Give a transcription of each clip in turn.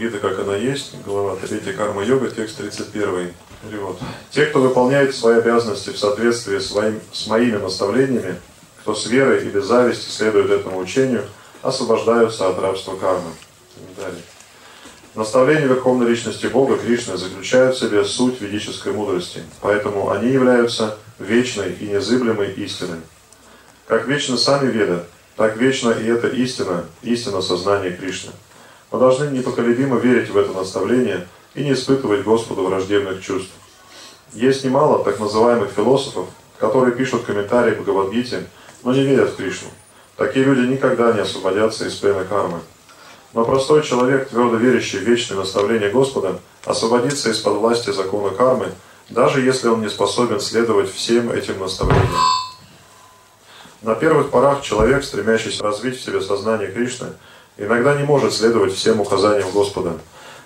Бхагавадгиты, как она есть, глава 3 карма йога, текст 31. Перевод. Те, кто выполняет свои обязанности в соответствии с, с моими наставлениями, кто с верой и без зависти следует этому учению, освобождаются от рабства кармы. Далее. Наставления Верховной Личности Бога Кришны заключают в себе суть ведической мудрости, поэтому они являются вечной и незыблемой истиной. Как вечно сами веды, так вечно и эта истина, истина сознания Кришны. Мы должны непоколебимо верить в это наставление и не испытывать Господу враждебных чувств. Есть немало так называемых философов, которые пишут комментарии к Бхагавадгите, но не верят в Кришну. Такие люди никогда не освободятся из плена кармы. Но простой человек, твердо верящий в вечное наставление Господа, освободится из-под власти закона кармы, даже если он не способен следовать всем этим наставлениям. На первых порах человек, стремящийся развить в себе сознание Кришны, иногда не может следовать всем указаниям Господа.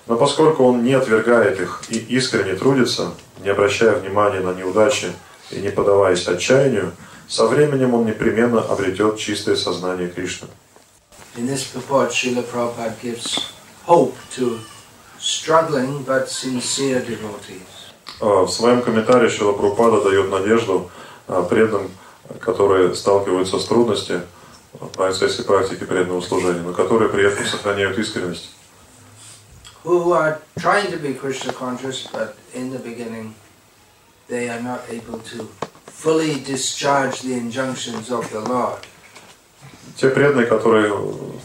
Но поскольку он не отвергает их и искренне трудится, не обращая внимания на неудачи и не подаваясь отчаянию, со временем он непременно обретет чистое сознание Кришны. In this purport, Srila Prabhupada gives hope to struggling but sincere devotees. В своем комментарии Шила Прабхупада дает надежду преданным, которые сталкиваются с трудностями в процессе практики преданного служения, но которые при этом сохраняют искренность. Who are trying to be Krishna conscious, but in the beginning they are not able to fully discharge the injunctions of the Lord. Те преданные, которые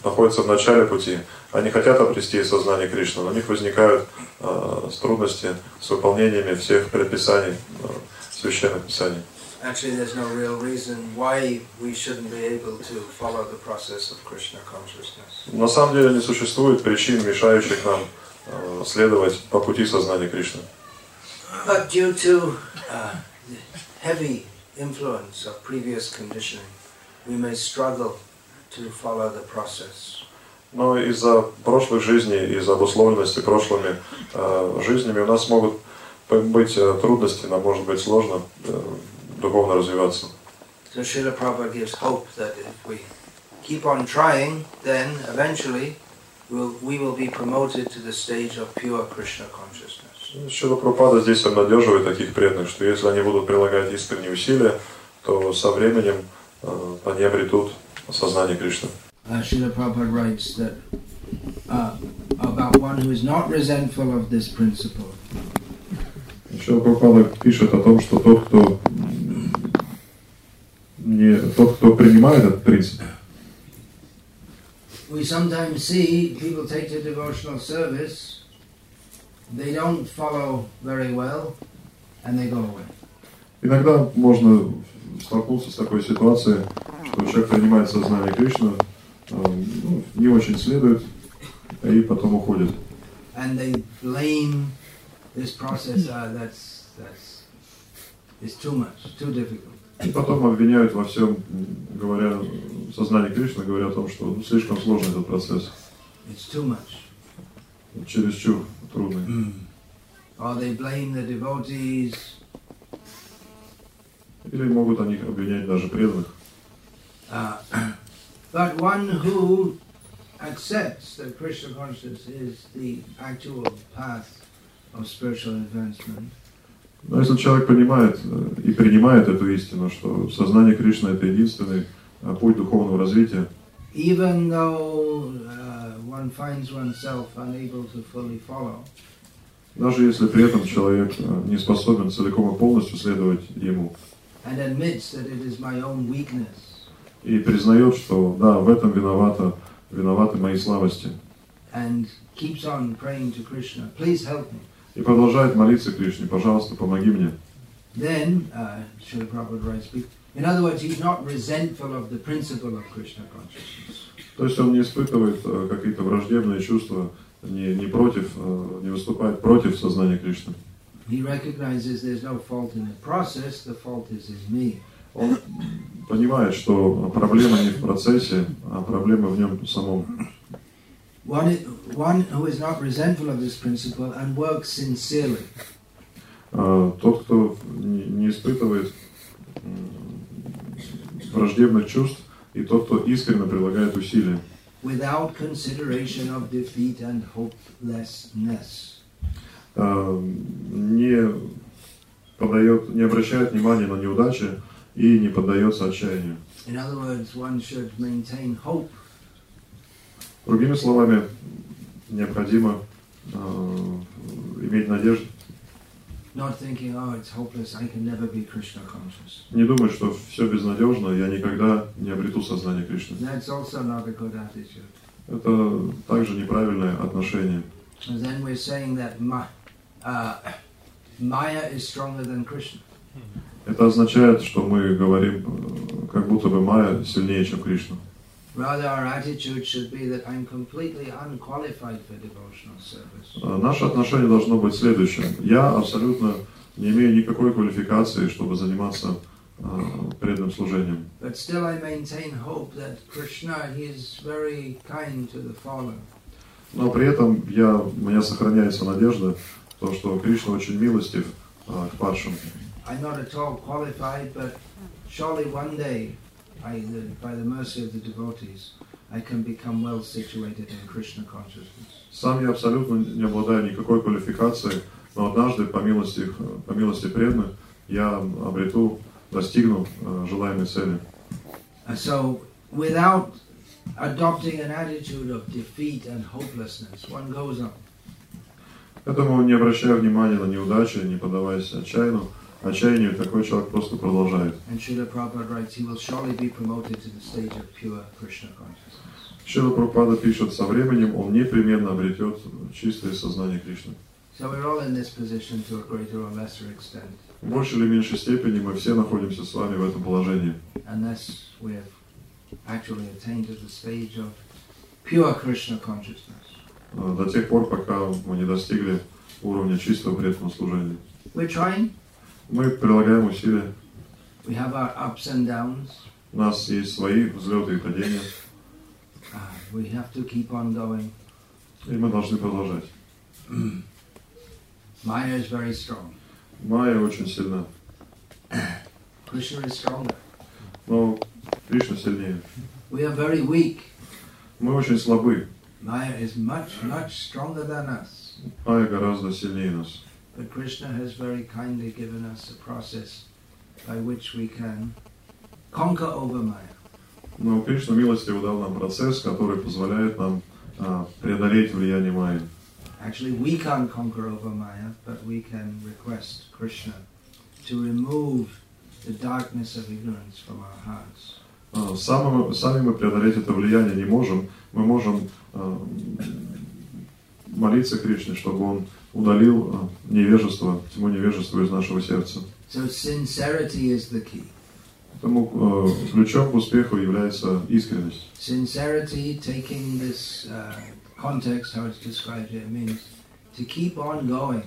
находятся в начале пути, они хотят обрести сознание Кришны, но у них возникают э, трудности с выполнениями всех предписаний э, священных писаний. Actually, there's no real reason why we shouldn't be able to follow the process of Krishna consciousness. На самом деле не существует причин, мешающих нам э, следовать по пути сознания Кришны. But due to uh, heavy influence of previous conditioning, we may struggle to follow the process. Но из-за прошлых жизней, из-за обусловленности прошлыми э, жизнями у нас могут быть э, трудности, нам может быть сложно э, духовно развиваться. So Srila Prabhupada gives hope that if we keep on trying, then eventually we'll, we will be promoted to the stage of pure Krishna consciousness. Шила Прабхупада здесь обнадеживает таких преданных, что если они будут прилагать искренние усилия, то со временем э, они обретут сознание Кришны. Uh, Srila Prabhupada writes that uh, about one who is not resentful of this principle. Шила Прабхупада пишет о том, что тот, кто не тот, кто принимает этот принцип. We sometimes see people take to devotional service, they don't follow very well, and they go away. Иногда можно столкнуться с такой ситуацией, что человек принимает сознание Кришны, ну, не очень следует, и потом уходит. And they blame this process, uh, that's, that's, it's too much, too difficult. И потом обвиняют во всем, говоря, сознание Кришны, говоря о том, что ну, слишком сложный этот процесс. It's too much. Чересчур трудный. Mm. Or they blame the devotees. Или могут они обвинять даже преданных. Uh, but one who accepts that Krishna consciousness is the actual path of spiritual advancement, Но если человек понимает и принимает эту истину, что сознание Кришны это единственный путь духовного развития, even though uh, one finds oneself unable to fully follow, даже если при этом человек не способен целиком и полностью следовать ему, and admits that it is my own weakness, и признает, что да, в этом виновата, виноваты мои слабости, and keeps on praying to Krishna, please help me. И продолжает молиться Кришне, пожалуйста, помоги мне. Then, uh, Srila Prabhupada writes, in other words, he's not resentful of the principle of Krishna consciousness. То есть он не испытывает какие-то враждебные чувства, не, не против, не выступает против сознания Кришны. He recognizes there's no fault in the process, the fault is in me. Он понимает, что проблема не в процессе, а проблема в нем самом. One, one who is not resentful of this principle and works sincerely. Тот, кто не испытывает враждебных чувств, и тот, кто искренне прилагает усилия. without consideration of defeat and hopelessness. э, не подает, не обращает внимания на неудачи и не поддается отчаянию. In other words, one should maintain hope Другими словами, необходимо э, иметь надежду, not thinking, oh, it's hopeless, I can never be Krishna conscious. не думать, что все безнадежно, я никогда не обрету сознание Кришны. That's also not a good attitude. Это также неправильное отношение. And then we're saying that ma- uh, Maya is stronger than Krishna. Это означает, что мы говорим, э, как будто бы Майя сильнее, чем Кришна. Наше отношение должно быть следующим. Я абсолютно не имею никакой квалификации, чтобы заниматься э, преданным служением. Но при этом я, у меня сохраняется надежда, то, что Кришна очень милостив э, к падшим. I'm not at all qualified, but surely one day, I, the, by the mercy of the devotees, I can become well situated in Krishna consciousness. Сам я абсолютно не обладаю никакой квалификацией, но однажды, по милости, по милости преданных, я обрету, достигну э, желаемой цели. So, without adopting an attitude of defeat and hopelessness, one goes on. Поэтому, не обращая внимания на неудачи, не поддаваясь отчаянию, отчаянию, такой человек просто продолжает. Шила Прабхупада пишет, со временем он непременно обретет чистое сознание Кришны. So we're all in this position to a greater or lesser extent, В большей или меньшей степени мы все находимся с вами в этом положении. unless we have actually attained to the stage of pure Krishna consciousness. э, До тех пор, пока мы не достигли уровня чистого преданного служения. We're trying. Мы прилагаем усилия. We have our ups and downs. У нас есть свои взлеты и падения, Uh, we have to keep on going. и мы должны продолжать. Maya is very strong. Майя очень сильна, Krishna is stronger. но Кришна сильнее. We are very weak. Мы очень слабы. Maya is much, much stronger than us. Майя гораздо сильнее нас. But Krishna has very kindly given us a process by which we can conquer over Maya. Но Кришна милостиво дал нам процесс, который позволяет нам а, преодолеть влияние Майи. Actually, we can't conquer over Maya, but we can request Krishna to remove the darkness of ignorance from our hearts. А, Сами, сами мы преодолеть это влияние не можем. Мы можем а, молиться Кришне, чтобы он удалил а, невежество, тьму невежества из нашего сердца. So sincerity is the key. Поэтому э, ключом к успеху является искренность. Sincerity, taking this uh, context, how it's described here, means to keep on going.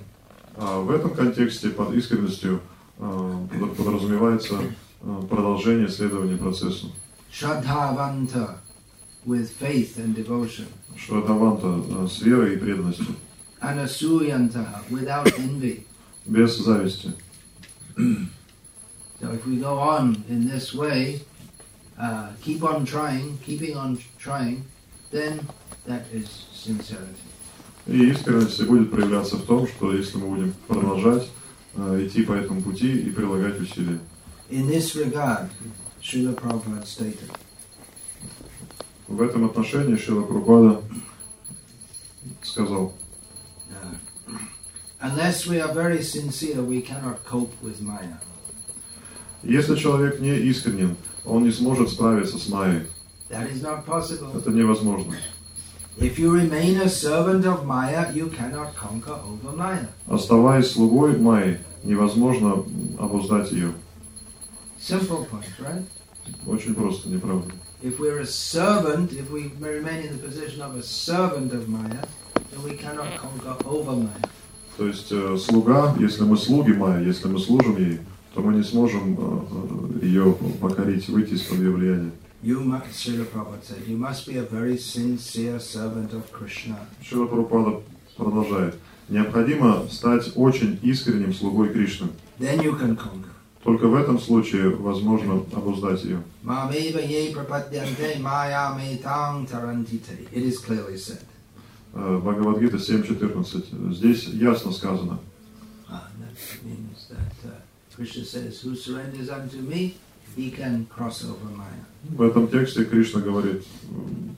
А в этом контексте под искренностью э, под- подразумевается э, продолжение следования процессу. Shraddhavanta, with faith and devotion. Шрадаванта э, с верой и преданностью, Anasuyantaha, without envy. без зависти. So if we go on in this way, uh, keep on trying, keeping on trying, then that is sincerity. И искренность будет проявляться в том, что если мы будем продолжать э, идти по этому пути и прилагать усилия. In this regard, Srila Prabhupada stated, В этом отношении Шила Прабхупада сказал, uh, unless we are very sincere, we cannot cope with Maya. если человек не искренен, он не сможет справиться с Майей. That is not possible. Это невозможно. If you remain a servant of Maya, you cannot conquer over Maya. Оставаясь слугой Майи, невозможно обуздать ее. Simple point, right? Очень просто, не правда? If we're a servant, if we remain in the position of a servant of Maya, then we cannot conquer over Maya. То есть э, слуга, если мы слуги Майи, если мы служим ей, то мы не сможем э, э, ее покорить, выйти из-под ее влияния. You must, Srila Prabhupada said, you must be a very sincere servant of Krishna. Шила Прабхупада продолжает. Необходимо стать очень искренним слугой Кришны. Then you can conquer. Только в этом случае возможно обуздать ее. It is clearly said. Э, Бхагавадгита 7.14. Здесь ясно сказано. That uh. В этом тексте Кришна говорит,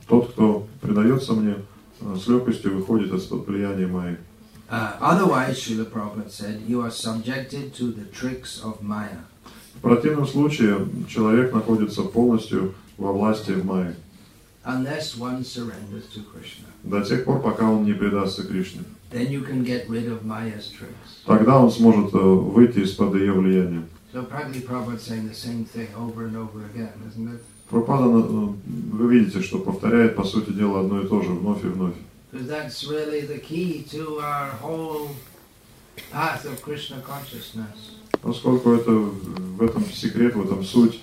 тот, кто предается мне, э, с легкостью выходит из-под влияния Майи. Uh, otherwise, Srila Prabhupada said, you are subjected to the tricks of Maya. В противном случае человек находится полностью во власти Майи. Unless one surrenders to Krishna. До тех пор, пока он не предастся Кришне. Then you can get rid of Maya's tricks. Тогда он сможет э, выйти из-под ее влияния. So practically Prabhupada saying the same thing over and over again, isn't it? Пропада, э, вы видите, что повторяет, по сути дела, одно и то же вновь и вновь. That's really the key to our whole path of Krishna consciousness. Поскольку это в этом секрет, в этом суть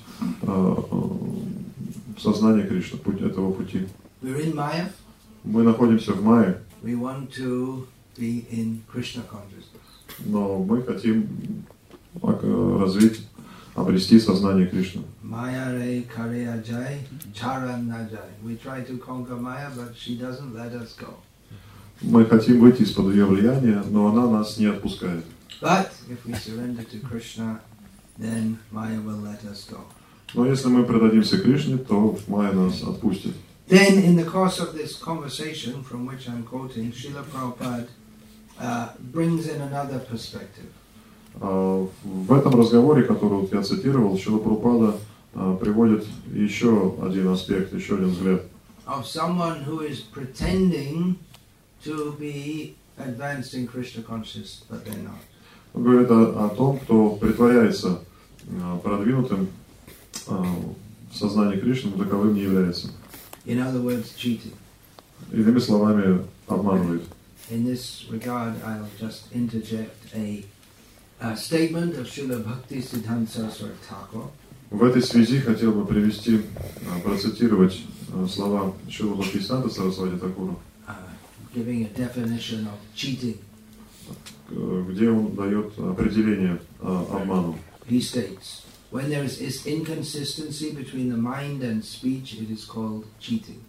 э, э, сознания Кришны, путь этого пути. We're in Maya, Мы находимся в Майе, we want to be in Krishna consciousness. но мы хотим э, развить, обрести сознание Кришны. Maya re karya jai, charan na jai. We try to conquer Maya, but she doesn't let us go. Мы хотим выйти из-под ее влияния, но она нас не отпускает. But if we surrender to Krishna, then Maya will let us go. Но если мы предадимся Кришне, то Майя нас отпустит. Then, in the course of this conversation, from which I'm quoting, Srila Prabhupada uh, brings in another perspective. А, В этом разговоре, который вот я цитировал, Шила Прупада приводит еще один аспект, еще один взгляд. of someone who is pretending to be advanced in Krishna consciousness, but they're not. Он говорит о, о том, кто притворяется а, продвинутым в сознании Кришны, таковым не является. In other words, cheating. Иными словами, обманывает. In this regard, I'll just interject a, a statement of Srila Bhakti Siddhanta Saraswati Thakur, В этой связи хотел бы привести, а, процитировать а, слова Шила Бхактисанта Сарасвати Такура, uh, где он дает определение обману. He states, when there is, is inconsistency between the mind and speech, it is called cheating.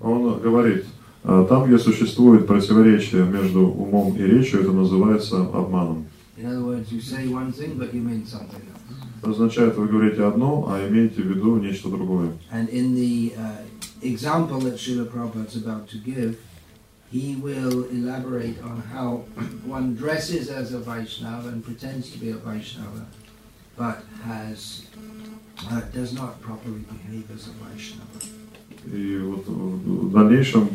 Он говорит, а, там, где существует противоречие между умом и речью, это называется обманом. In other words, you say one thing, but you mean something else. Это означает, вы говорите одно, а имеете в виду нечто другое. And in the uh, example that Srila Prabhupada is about to give, he will elaborate on how one dresses as a Vaishnava and pretends to be a Vaishnava, but has uh, does not properly behave as a Vaishnava. И вот в дальнейшем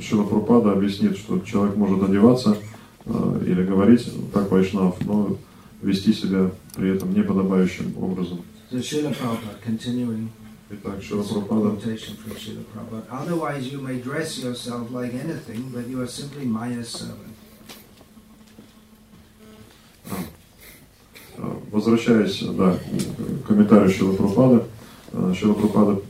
Шила Прупада объяснит, что человек может одеваться э, или говорить как вайшнав, но вести себя при этом неподобающим образом. So Srila Prabhupada, continuing Итак, Шила Prabhupada, otherwise you may dress yourself like anything, but you are simply Maya's servant. Возвращаясь да, к комментарию Шила Прупада, Шила Прупада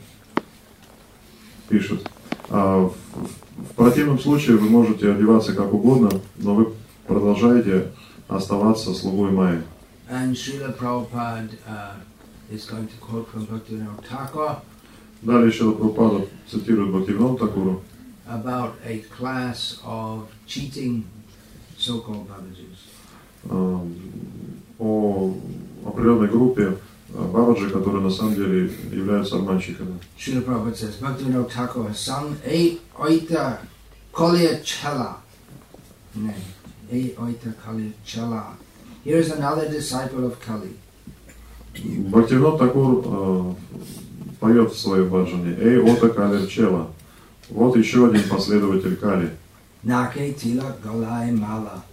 пишет, «А в, противном случае вы можете одеваться как угодно, но вы продолжаете оставаться слугой Майи. And Srila Prabhupada uh, is going to quote from Bhaktivinoda Thakur, Далее Прупада цитирует Бхактивинода Такуру about a class of cheating so-called Babajis. э, о определенной группе э, бабаджи, которые на самом деле являются обманщиками. Srila Prabhupada says, Bhaktivinoda Thakur has sung E Oita Kolya Chala. No, E Oita Kolya Chala. Here is another disciple of Kali. Бхактивинод Такур э, поет в своей баджане «Эй, ота калер чела». Вот еще один последователь Кали. Nake Tilak Galai Mala.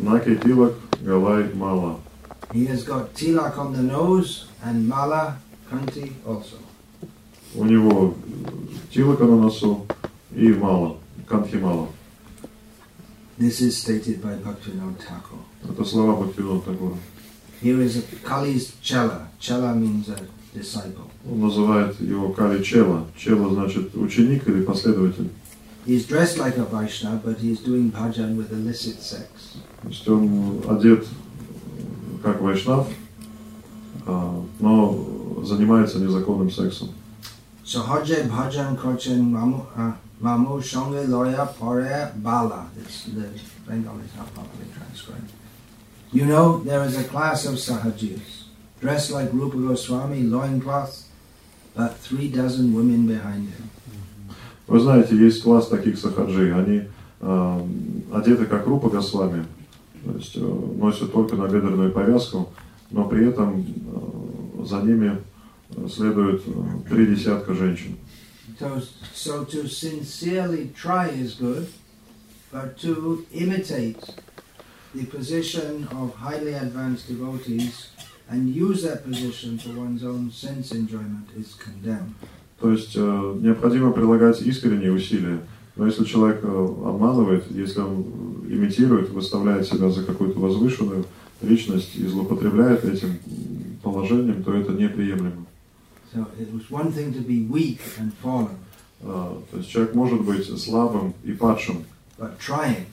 Наки Тилак Галай Мала. He has got tilak on the nose and mala kanti also. У него Тилака на носу и Мала, Кантхи Мала. This is stated by Bhaktivinoda Thakur. Это слова Бхактивинода Такура. Here is Kali's Chala. Chala means a disciple. Он называет его Кали Чела. Чела значит ученик или последователь. He's dressed like a Vaishnava, but he's doing bhajan with illicit sex. То есть он одет как вайшнав, а, но занимается незаконным сексом. Uh, pare bala. It's the Bengali is not properly transcribed. You know, there is a class of sahajis, dressed like Rupa Goswami, loincloth, but three dozen women behind him. Вы знаете, есть класс таких сахаджи. Они э, одеты как Рупа Госвами, то есть э, носят только набедренную повязку, но при этом э, за ними следует э, три десятка женщин. So, so to sincerely try is good, but to imitate the position of highly advanced devotees and use that position for one's own sense enjoyment is condemned. То есть э, необходимо прилагать искренние усилия. Но если человек э, обманывает, если он имитирует, выставляет себя за какую-то возвышенную личность и злоупотребляет этим положением, то это неприемлемо. So it was one thing to be weak and fallen, А, То есть человек может быть слабым и падшим, but trying.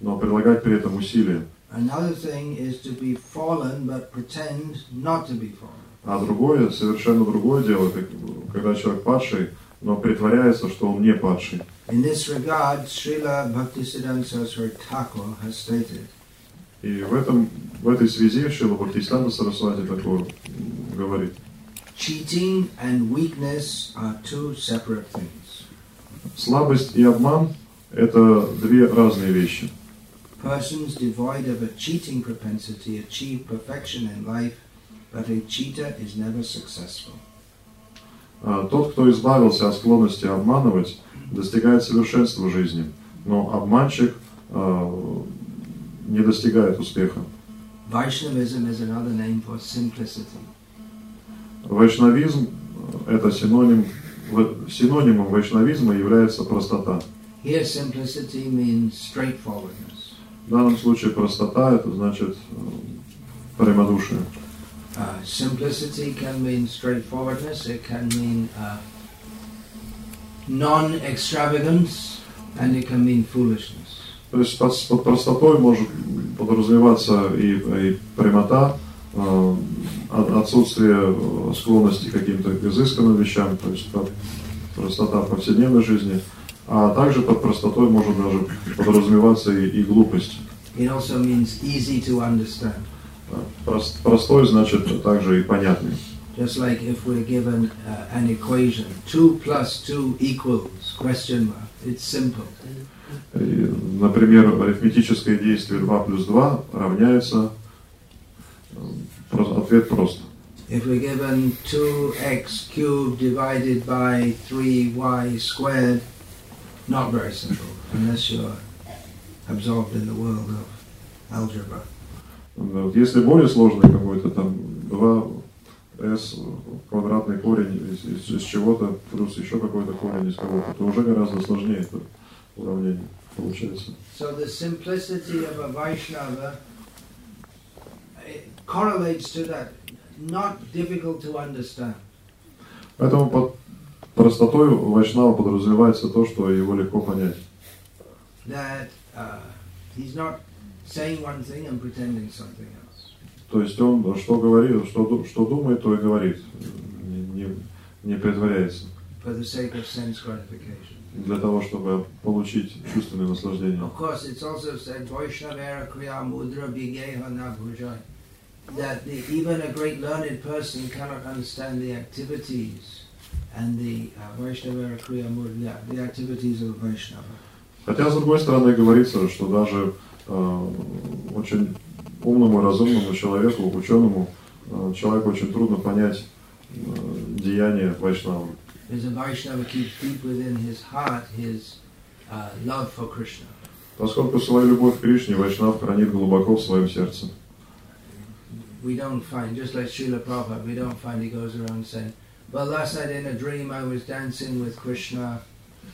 но прилагать при этом усилия. Another thing is to be fallen but pretend not to be fallen. А другое, совершенно другое дело, когда человек падший, но притворяется, что он не падший. In this regard, Srila Bhaktisiddhanta Saraswati Thakur has stated, И в, этом, в этой связи Шила Бхактисиданта Сарасвати такое м, говорит. cheating and weakness are two separate things. Слабость и обман – это две разные вещи. Persons devoid of a cheating propensity achieve perfection in life, but a cheater is never successful. А Тот, кто избавился от склонности обманывать, достигает совершенства в жизни, но обманщик а, не достигает успеха. Вайшнавизм – это синоним, синонимом вайшнавизма является простота. Here, simplicity means straightforwardness. В данном случае простота – это значит э, прямодушие. Uh, simplicity can mean straightforwardness, it can mean uh, non extravagance, and it can mean foolishness. То есть под, под простотой может подразумеваться и, и прямота, э, от- отсутствие э, склонности к каким-то изысканным вещам, то есть по- простота повседневной жизни, а также под простотой может даже подразумеваться и, и глупость. It also means easy to understand. Э, прос- простой значит также и понятный. Just like if we're given uh, an equation, 2 plus 2 equals, question mark, it's simple. И, например, арифметическое действие 2 плюс 2 равняется, э, ответ прост. If we're given 2x cubed divided by 3y squared, not very simple, unless you're absorbed in the world of algebra. Да, вот Если более сложный какой-то там 2s квадратный корень из, из- из чего-то плюс еще какой-то корень из кого-то, то уже гораздо сложнее это уравнение получается. So the simplicity of a Vaishnava correlates to that, not difficult to understand. Поэтому под простотой Вайшнава подразумевается то, что его легко понять. That uh, he's not saying one thing and pretending something else. То есть он что говорит, что, что думает, то и говорит, не, не, не притворяется For the sake of sense gratification. для того, чтобы получить чувственное наслаждение. Of course, it's also said, Vaishnavera Kriya Mudra Bigeha Na Bhujai, that the, even a great learned person cannot understand the activities and the uh, Vaishnavera Kriya Mudra, the activities of Vaishnava. Хотя, с другой стороны, говорится, что даже э, очень умному, разумному человеку, ученому, э, человеку очень трудно понять э, uh, for Krishna. Поскольку свою любовь к Кришне Вайшнав хранит глубоко в своем сердце. We don't find, just like Srila Prabhupada, we don't find he goes around saying, well, last night in a dream I was dancing with Krishna.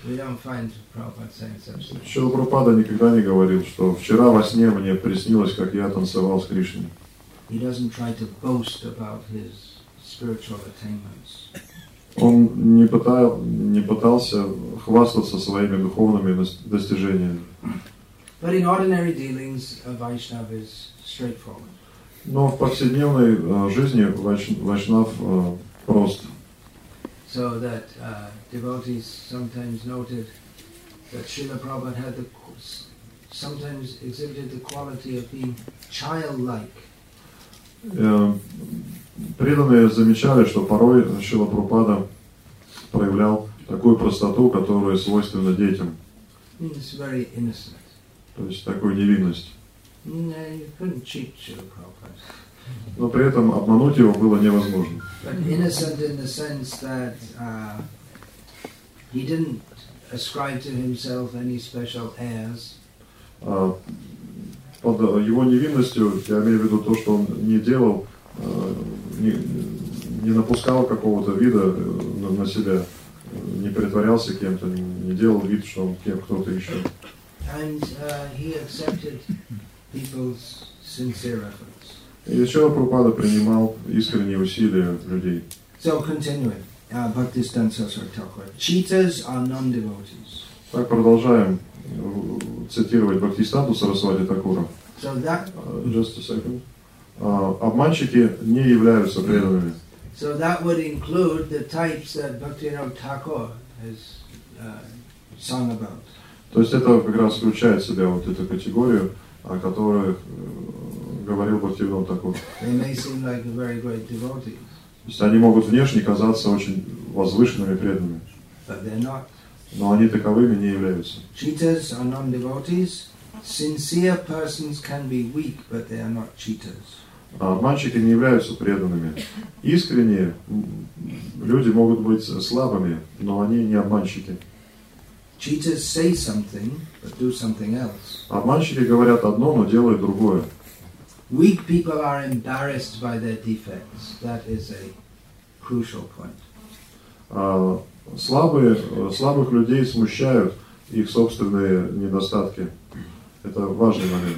We don't find Prabhupada saying such things. Шила Прабхупада никогда не говорил, что вчера во сне мне приснилось, как я танцевал с Кришной. Он не, пытал, не пытался хвастаться своими духовными дос- достижениями. But in ordinary dealings, a Vaishnava is straightforward. Но в повседневной э, жизни вайш, вайшнав э, прост. So that uh, devotees sometimes noted that Srila Prabhupada had the, sometimes exhibited the quality of being childlike. Э, преданные замечали, что порой Шила Прупада проявлял такую простоту, которая свойственна детям, то есть такую невинность. Но при этом обмануть его было невозможно. Uh. А Под его невинностью я имею в виду то, что он не делал, э, не, не напускал какого-то вида э, на, себя, не притворялся кем-то, не, делал вид, что он кем кто-то еще. And uh, he accepted people's sincere efforts. И еще Прабхупада принимал искренние усилия людей. So continuing, uh, Bhaktisiddhanta Saraswati Thakur. Cheaters are non-devotees. Так продолжаем э, цитировать Бхактистанту Сарасвати Такура. So that, Uh, Just a second. А, Обманщики не являются преданными. so that would include the types that Bhaktivinoda Thakur has uh, sung about. То есть это как раз включает в себя вот эту категорию, о которой э, говорил Бхактивинод Такур. То есть они могут внешне казаться очень возвышенными преданными, но они таковыми не являются. Cheaters are non-devotees. Sincere persons can be weak, but they are not cheaters. А обманщики не являются преданными. Искренние люди могут быть слабыми, но они не обманщики. Cheaters say something, but do something else. Обманщики говорят одно, но делают другое. Weak people are embarrassed by their defects. That is a crucial point. А слабые, э, слабых людей смущают их собственные недостатки. Это важный момент.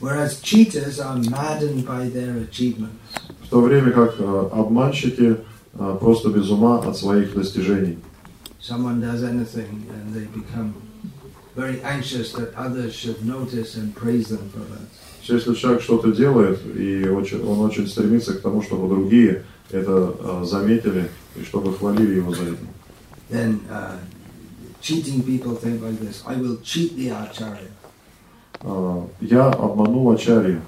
Whereas cheaters are maddened by their achievements. В то время как э, обманщики э, просто без ума от своих достижений. Someone does anything and they become very anxious that others should notice and praise them for that. Если человек что-то делает, и очень- он очень стремится к тому, чтобы другие это э, заметили и чтобы хвалили его за это. Then uh, cheating people think like this I will cheat the Acharya. А, Я обманул Ачарьи,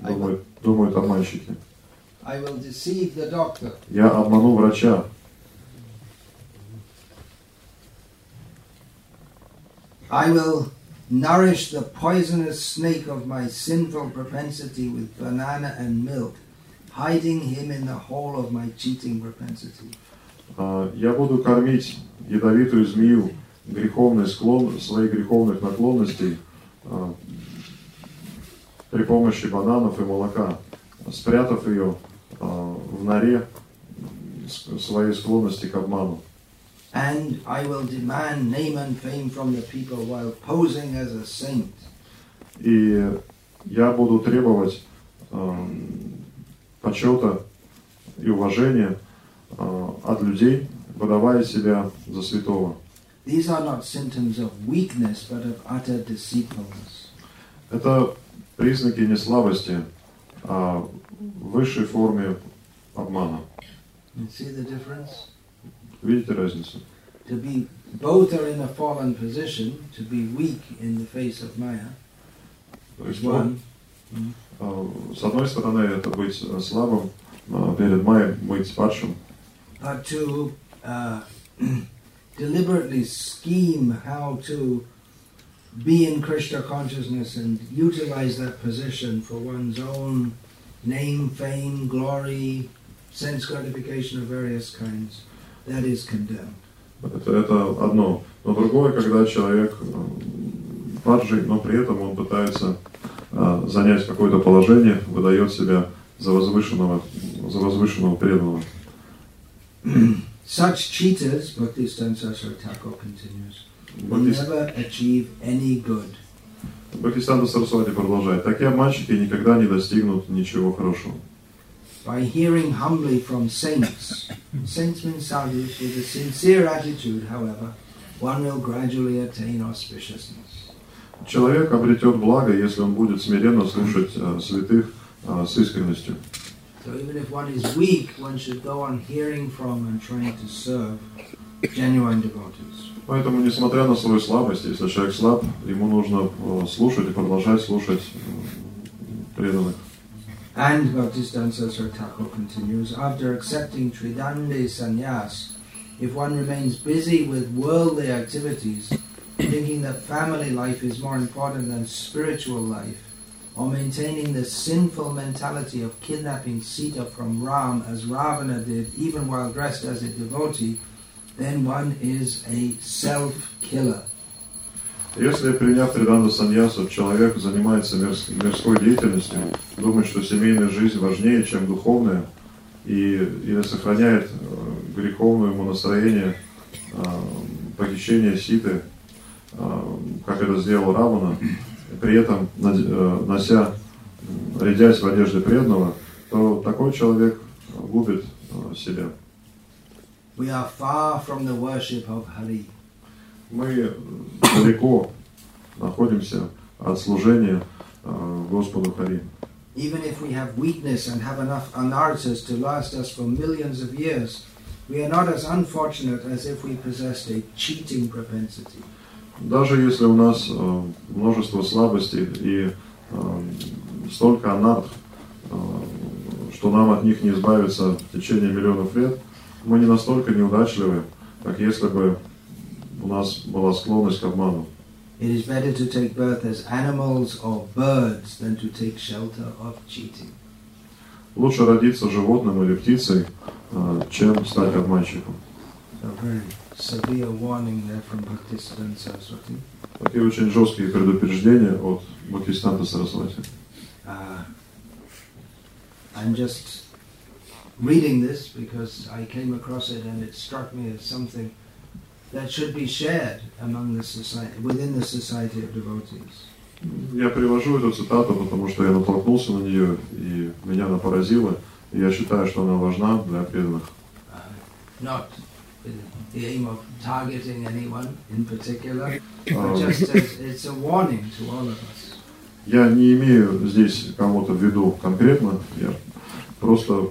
думают, думают обманщики. I will deceive the doctor. Я обманул врача. I will nourish the poisonous snake of my sinful propensity with banana and milk, hiding him in the hole of my cheating propensity. А, Я буду кормить ядовитую змею греховный склон своих греховных наклонностей а, при помощи бананов и молока, спрятав ее а, в норе своей склонности к обману. And I will demand name and fame from the people while posing as a saint. И я буду требовать а, почета и уважения а, от людей, выдавая себя за святого. These are not symptoms of weakness, but of utter deceitfulness. Это признаки не слабости, а высшей форме обмана. You see the difference? Видите разницу? To be both are in a fallen position, to be weak in the face of Maya То is есть, ну, one, а, с одной стороны, это быть э, слабым а, перед Майей, быть падшим, but to uh, deliberately scheme how to be in Krishna consciousness and utilize that position for one's own name, fame, glory, sense gratification of various kinds, That is condemned. это, это одно. Но другое, когда человек э, падший, но при этом он пытается а, занять какое-то положение, выдает себя за возвышенного, за возвышенного преданного. Such cheaters, Bhakti Saraswati Thakur continues, will Бхактис- never achieve any good. Бхактисиданта Сарасвати продолжает. Такие обманщики никогда не достигнут ничего хорошего. By hearing humbly from saints, saints mean sadhus, with a sincere attitude, however, one will gradually attain auspiciousness. Человек обретет благо, если он будет смиренно слушать э, святых а, с искренностью. So even if one is weak, one should go on hearing from and trying to serve genuine devotees. Поэтому, несмотря на свою слабость, если человек слаб, ему нужно э, слушать и продолжать слушать э, преданных. And Bhaktisiddhanta Saraswati Thakur continues, after accepting Tridandi sannyas, if one remains busy with worldly activities, thinking that family life is more important than spiritual life, or maintaining the sinful mentality of kidnapping Sita from Ram as Ravana did, even while dressed as a devotee, then one is a self-killer. Если, приняв Триданду Саньясу, человек занимается мирской деятельностью, думает, что семейная жизнь важнее, чем духовная, и, или сохраняет э, греховное ему настроение э, похищения Ситы, э, как это сделал Равана, при этом нося, рядясь в одежде преданного, то такой человек губит себя. We are far from the worship of Hari. Мы далеко находимся от служения э, Господу Хари. Even if we have weakness and have enough anarthas to last us for millions of years, we are not as unfortunate as if we possessed a cheating propensity. Даже если у нас э, множество слабостей и э, столько анарт, э, что нам от них не избавиться в течение миллионов лет, мы не настолько неудачливы, как если бы у нас была склонность к обману. It is better to take birth as animals or birds than to take shelter of cheating. Лучше родиться животным или птицей, э, чем стать обманщиком. So very severe warning there from Bhaktisiddhanta Saraswati. Такие очень жесткие предупреждения от Бхактисиданта Сарасвати. Uh, I'm just reading this because I came across it and it struck me as something that should be shared among the society, within the society of devotees. Я привожу эту цитату, потому что я натолкнулся на нее, и меня она поразила, и я считаю, что она важна для преданных. Uh, not the aim of targeting anyone in particular, but Um, just as it's a warning to all of us. Я не имею здесь кому-то в виду конкретно, я просто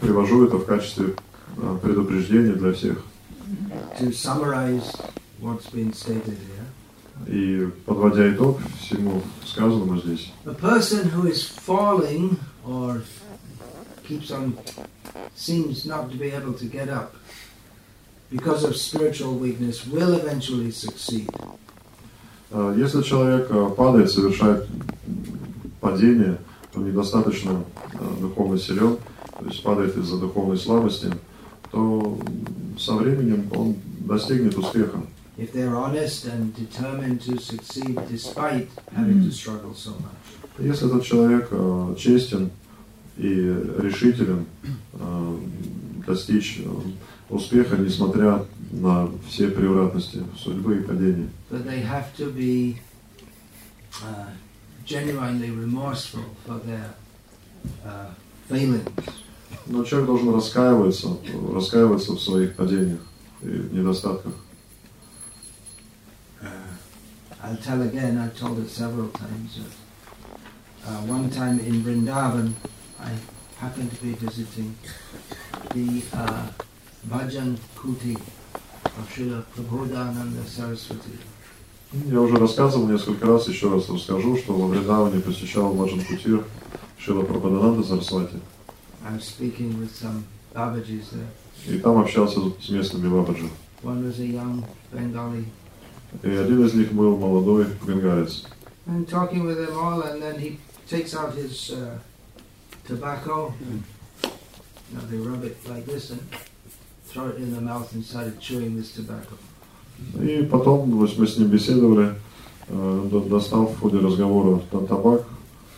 привожу это в качестве э, предупреждения для всех. To summarize what's been stated here, И подводя итог всему сказанному здесь, a person who is falling or keeps on, seems not to be able to get up because of spiritual weakness will eventually succeed. э, если человек э, падает, совершает падение, он недостаточно э, духовно силен, то есть падает из-за духовной слабости, то со временем он достигнет успеха. If they're honest and determined to succeed despite having to struggle so much. Если этот человек э, честен и решителен э, достичь э, успеха, несмотря на все превратности судьбы и падения. But they have to be uh, genuinely remorseful for their uh, failings. Но человек должен раскаиваться, раскаиваться в своих падениях и недостатках. I'll tell again, I've told it several times. Uh, one time in Vrindavan, I happened to be visiting the uh, Bhajan Kuti of Srila Prabodhananda Saraswati. Я уже рассказывал несколько раз, еще раз расскажу, что во Вриндаване посещал Баджан Кутир Шила Прабхадананда Сарасвати. И там общался с местными бабаджи. И один из них был молодой бенгалец. and talking with them all, and then he takes out his uh, tobacco. Now they rub it like this and throw it in the mouth and started chewing this tobacco. И потом вот мы с ним беседовали, э, до- достал в ходе разговора та- табак,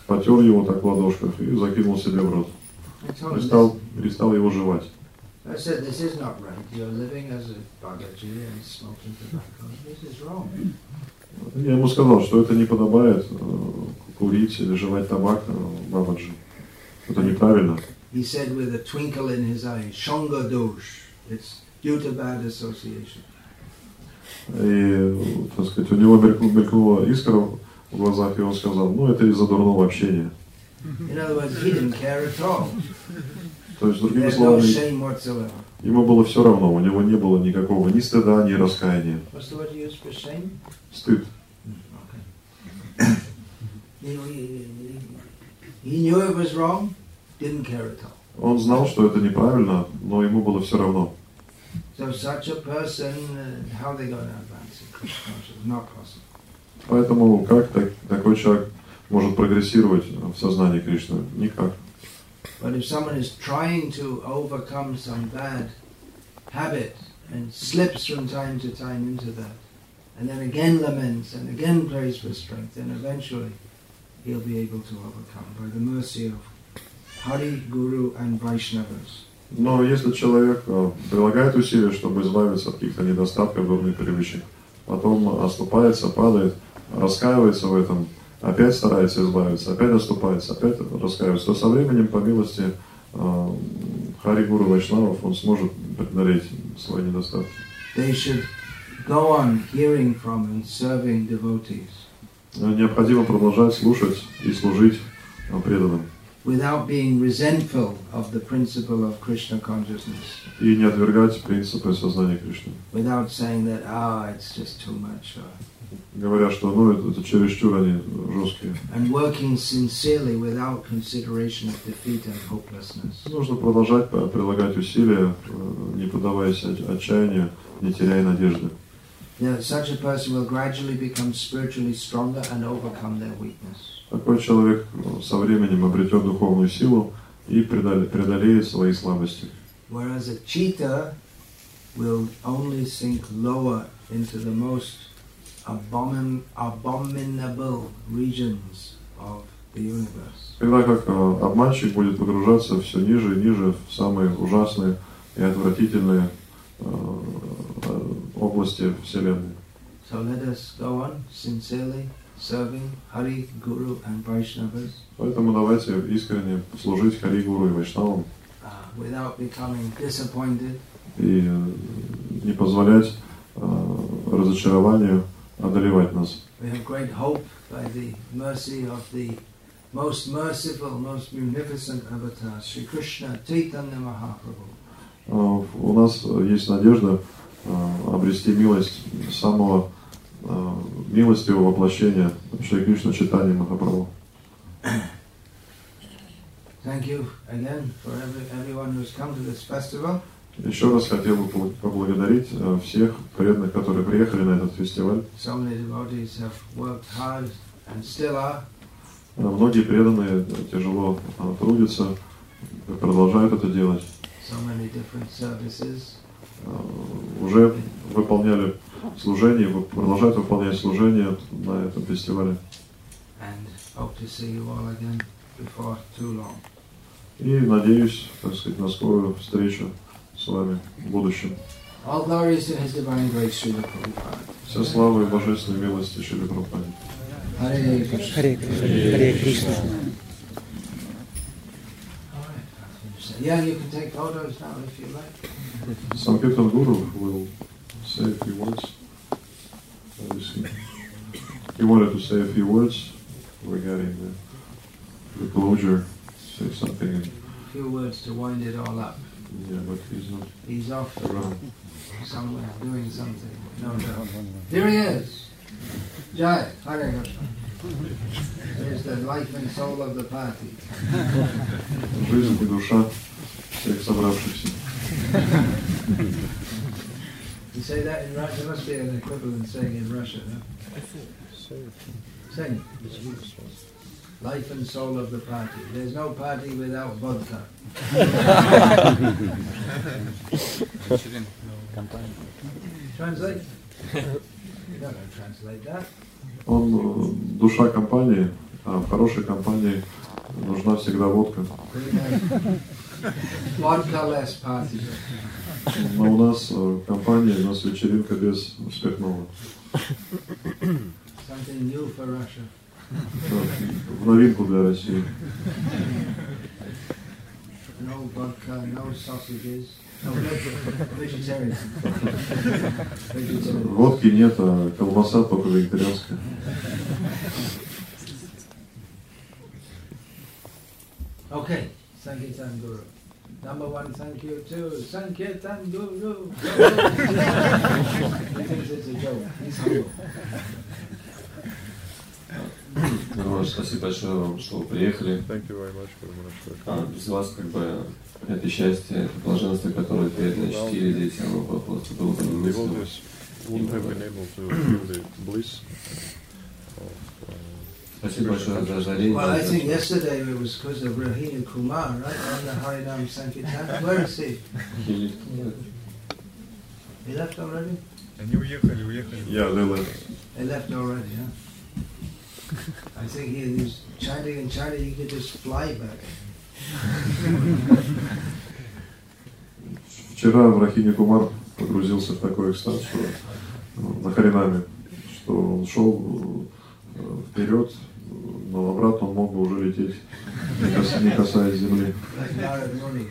потер его так в ладошках и закинул себе в рот. И стал, перестал его жевать. I said, this is not right. You're living as a Bagaji and smoking tobacco. This is wrong. Я ему сказал, что это не подобает э, курить или жевать табак э, бабаджи. Это неправильно. He said with a twinkle in his eye, Shonga dosh. It's due to bad association. И, так сказать, у него мелькну- мелькнула искра в глазах, и он сказал, ну это из-за дурного общения. In other words, he didn't care at all. То есть, другими словами, ему было все равно, у него не было никакого ни стыда, ни раскаяния. Стыд. Он знал, что это неправильно, но ему было все равно. Uh. Поэтому как так- такой человек может прогрессировать в сознании Кришны? Никак. But if someone is trying to overcome some bad habit and slips from time to time into that, and then again laments and again prays for strength, then eventually he'll be able to overcome by the mercy of Hari, Guru, and Vaishnavas. Но если человек э, прилагает усилия, чтобы избавиться от каких-то недостатков, дурных привычек, потом оступается, падает, раскаивается в этом, опять старается избавиться, опять оступается, опять раскаивается, то со временем, по милости э, Хари Гуру Вайшнавов, он сможет преодолеть свои недостатки. They should go on hearing from and serving devotees Э, Необходимо продолжать слушать и служить э, преданным. Without being resentful of the principle of Krishna consciousness. И не отвергать принципы сознания Кришны. without saying that, ah, it's just too much, Говоря, что ну это, это чересчур они жесткие. and working sincerely without consideration of defeat and hopelessness. Нужно продолжать прилагать усилия, э, не поддаваясь от- отчаянию, не теряя надежды. Yeah, such a person will gradually become spiritually stronger and overcome their weakness. Такой человек э, со временем обретет духовную силу и преодоле- преодолеет свои слабости. Whereas a cheetah will only sink lower into the most abomin- abominable regions of the universe. Тогда как э, обманщик будет погружаться все ниже и ниже в самые ужасные и отвратительные э, э, области Вселенной. So let us go on sincerely serving Hari, Guru, and Vaishnavas. Поэтому давайте искренне служить Хари Гуру и Вайшнавам uh, without becoming disappointed, и э, не позволять э, разочарованию одолевать нас. we have great hope by the mercy of the most merciful, most munificent avatar, Sri Krishna Chaitanya Mahaprabhu. У нас есть надежда э, обрести милость самого э, милостивого воплощения Шри Кришна Читания Махапрабху. Thank you again for every, everyone who's come to this festival. Еще раз хотел бы поблагодарить э, всех преданных, которые приехали на этот фестиваль. Многие преданные тяжело трудятся, продолжают это делать. Э, Уже выполняли служение, продолжают выполнять служение на этом фестивале. And hope to see you all again before too long. И надеюсь, так сказать, на скорую встречу с вами в будущем. Вся слава и божественной милости Шили Прабхупаде. Hare Krishna. Харе Кришна. Харе Кришна. Yeah, you can take photos now if you like. Sankirtan Guru will say a few words. He wanted to say a few words regarding the, the closure, say something. A few words to wind it all up. Yeah, but he's not. He's off around. somewhere doing something. No doubt. No. There he is. Jai, Hare Krishna. There's the life and soul of the party. Жизнь и душа всех собравшихся. You say that in Russian? There must be an equivalent saying in Russia, no? Sing. Life and soul of the party. There's no party without vodka. Translate? You don't know translate that. Он э, душа компании, а в хорошей компании нужна всегда водка. Но у нас э, компания, у нас вечеринка без спиртного. Something new for Russia. Да, В новинку для России. No vodka, no sausages. Водки нет, а колбаса только вегетарианская. Okay, Sankirtan Guru. Number one, thank you to Sankirtan Guru. he thinks it's a joke. He's humble. Ну, спасибо большое вам, что вы приехали. А, без вас, как бы, это счастье, это блаженство, которое преданно чтили здесь, оно бы просто было бы немыслимо. Uh, Спасибо большое за озарение. Well, I think yesterday it was because of Rahina Kumar, right, on the Harinam Sankirtan. Where is he? Хили. He left already? Они уехали, уехали. Yeah, they left. They left already, huh? I think he is chanting and chanting, he could just fly back. Вчера в Рахине Кумар погрузился в такой экстаз, что ну, на Харинаме, что он шел э, вперед, но обратно он мог бы уже лететь, не кас- не касаясь земли,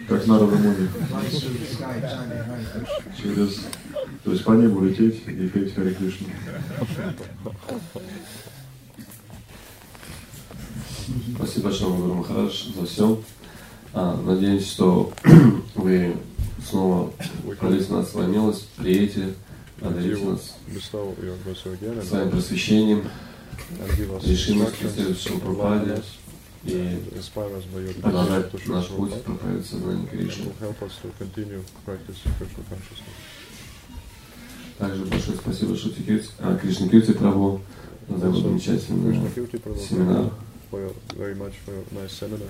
как Нарада Муни, через, то есть по небу лететь и петь Хари Кришну. Спасибо большое, Гуру Махарадж, за все. А, надеюсь, что вы снова пролезете на свою милость, приедете, одарите нас своим просвещением, решимостью следующему enlighten пропаде и продолжать наш путь сознания and Кришны. Также большое спасибо Шути Кирти, а, Кришне Кирти Прабhu за замечательный семинар. For your, very much for your nice seminar.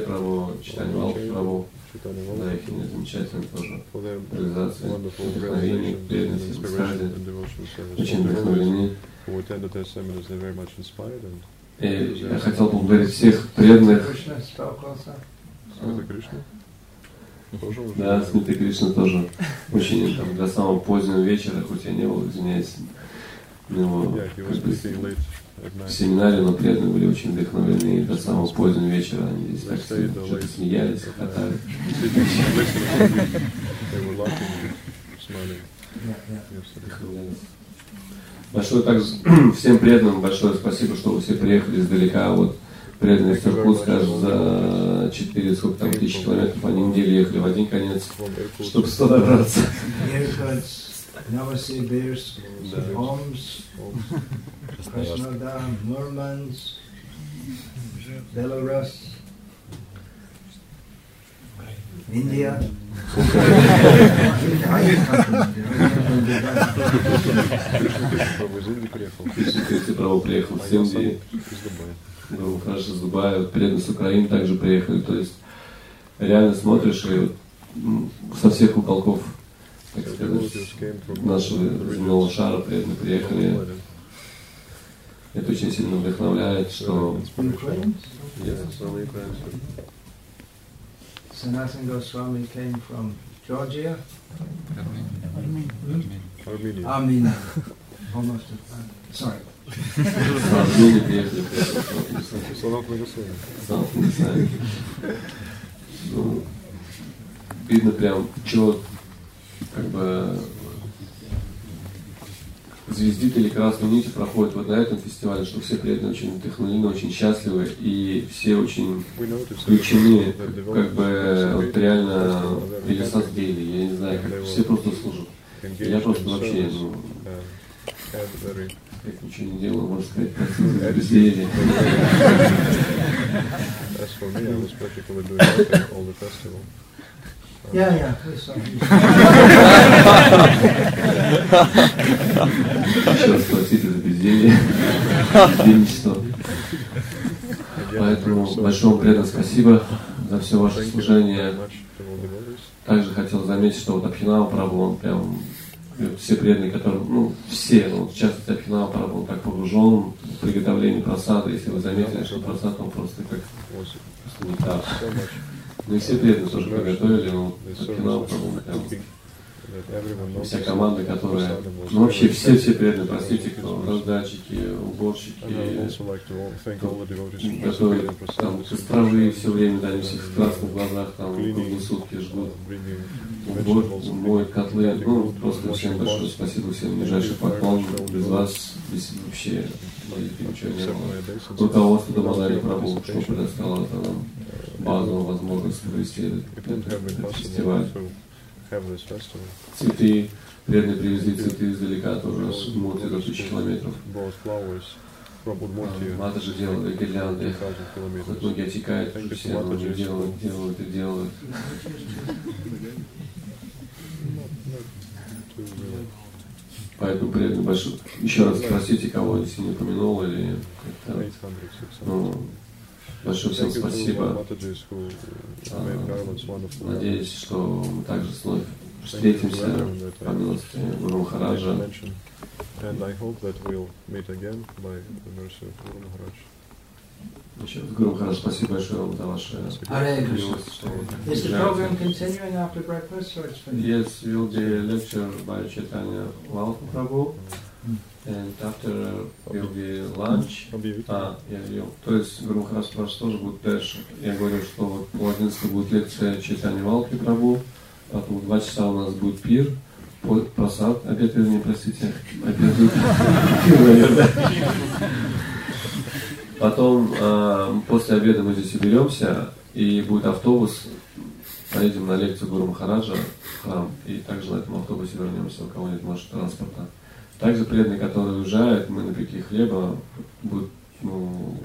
Прабhu, Читание Валки Прабhu, Chaitanya за Vallabh, их замечательно тоже for their реализации, wonderful вдохновение, преданность, service. Очень All the devotees вдохновлены. who attended their seminars, they're very much inspired and И я хотел поблагодарить всех преданных. Тоже уже да, Смита Кришна тоже очень там, до самого позднего вечера, хоть я не был, извиняюсь, но Yeah, в семинаре, но преданные были очень вдохновлены, и до самого позднего вечера они здесь так что-то смеялись, хохотали. Большое также всем преданным большое спасибо, что вы все приехали издалека. Вот преданные из Иркутска аж за 4 сколько там тысяч километров, они неделю ехали в один конец, чтобы сюда добраться. Krasnodar, Murmansk, Belarus, India. Прабhu из Индии приехал. С Индии, был хорошо из Дубая, преданные с Украины также приехали. То есть реально смотришь и со всех уголков, regions шара преданные all приехали. Это очень сильно вдохновляет, что. Sanatana Goswami came from Georgia, Armenia. Armenia, almost. Sorry, приехали. Ну, видно прям, что как бы звездит или красной нитью проходит вот на этом фестивале, что все преданные очень вдохновлены, очень счастливы, и все очень включены, как бы вот реально Ренессанс Дейли, я не знаю, как все просто служат. Я просто вообще, ну, как ничего не делаю, можно сказать, безделье. As for me, I was practically doing nothing all the festival. Yeah, yeah, saw. Еще раз простите за безделье, бездельничество. Поэтому большое вам преданно спасибо за все ваше служение. Также хотел заметить, что вот Абхинава Прабhu, он прям вот все преданные, которые, ну, все, ну, в частности Абхинава Прабhu, он так погружен в приготовление просада, если вы заметили, что просад, он просто как Was нектар. so much Ну все преданные тоже приготовили, но the Абхинава вся команда, которая, ну вообще все, все преданные, простите, кто, раздатчики, уборщики, которые там костровые все время, да, они все в красных глазах, там круглые сутки жгут, убор, моют котлы, ну, просто всем большое спасибо, всем нижайший поклон, без вас без вообще ничего не было. Руководство Дамадари Прабу, что предоставило нам базовую возможность провести этот фестиваль. Цветы, преданные привезли цветы издалека, тоже с Мурти до тысячи километров. Мата же делали гирлянды, хоть ноги отекают, все равно делают, делают и делают. Поэтому преданный большой. Еще раз спросите, кого если не упомянул или как-то. Ну, большое всем спасибо. А, надеюсь, что мы также снова встретимся по милости Гуру Махараджа. And I hope that we'll meet again by the mercy of Guru Maharaj. Еще раз, Гуру Махарадж, спасибо большое вам за ваше Hare Krishna. милость, что вы Is the приезжаете. program continuing after breakfast or it's finished? Yes, will be a lecture by Chaitanya Malka Prabhu, and after will be lunch. А, я видел. То есть Гуру Махарадж спрашивает, тоже будет дальше. Я говорю, что вот в 11 будет лекция Чайтани Малки Прабhu, потом в 2 часа у нас будет пир, по- просад, обед, вернее, простите, обед, пир, наверное. Потом э, после обеда мы здесь уберемся, и будет автобус, поедем на лекцию Гуру Махараджа в храм, и также на этом автобусе вернемся, у кого нет, может, транспорта. Также преданные, которые уезжают, мы напекли хлеба, будет ну,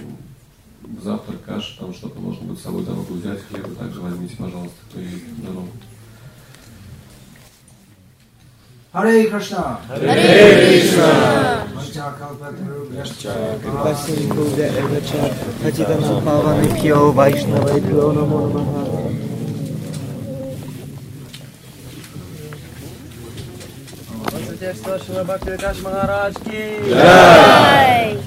завтрак, каша, там что-то можно будет с собой дорогу взять, хлеба также возьмите, пожалуйста, кто едет дорогу. Hare Krishna. Hare Krishna. Vasilipuja evacha Hachidana Pavanibhyo Vaishnavabhyo Namo Namaha Святейшего Шила Бхакти Викаш Махарадж ки Jai.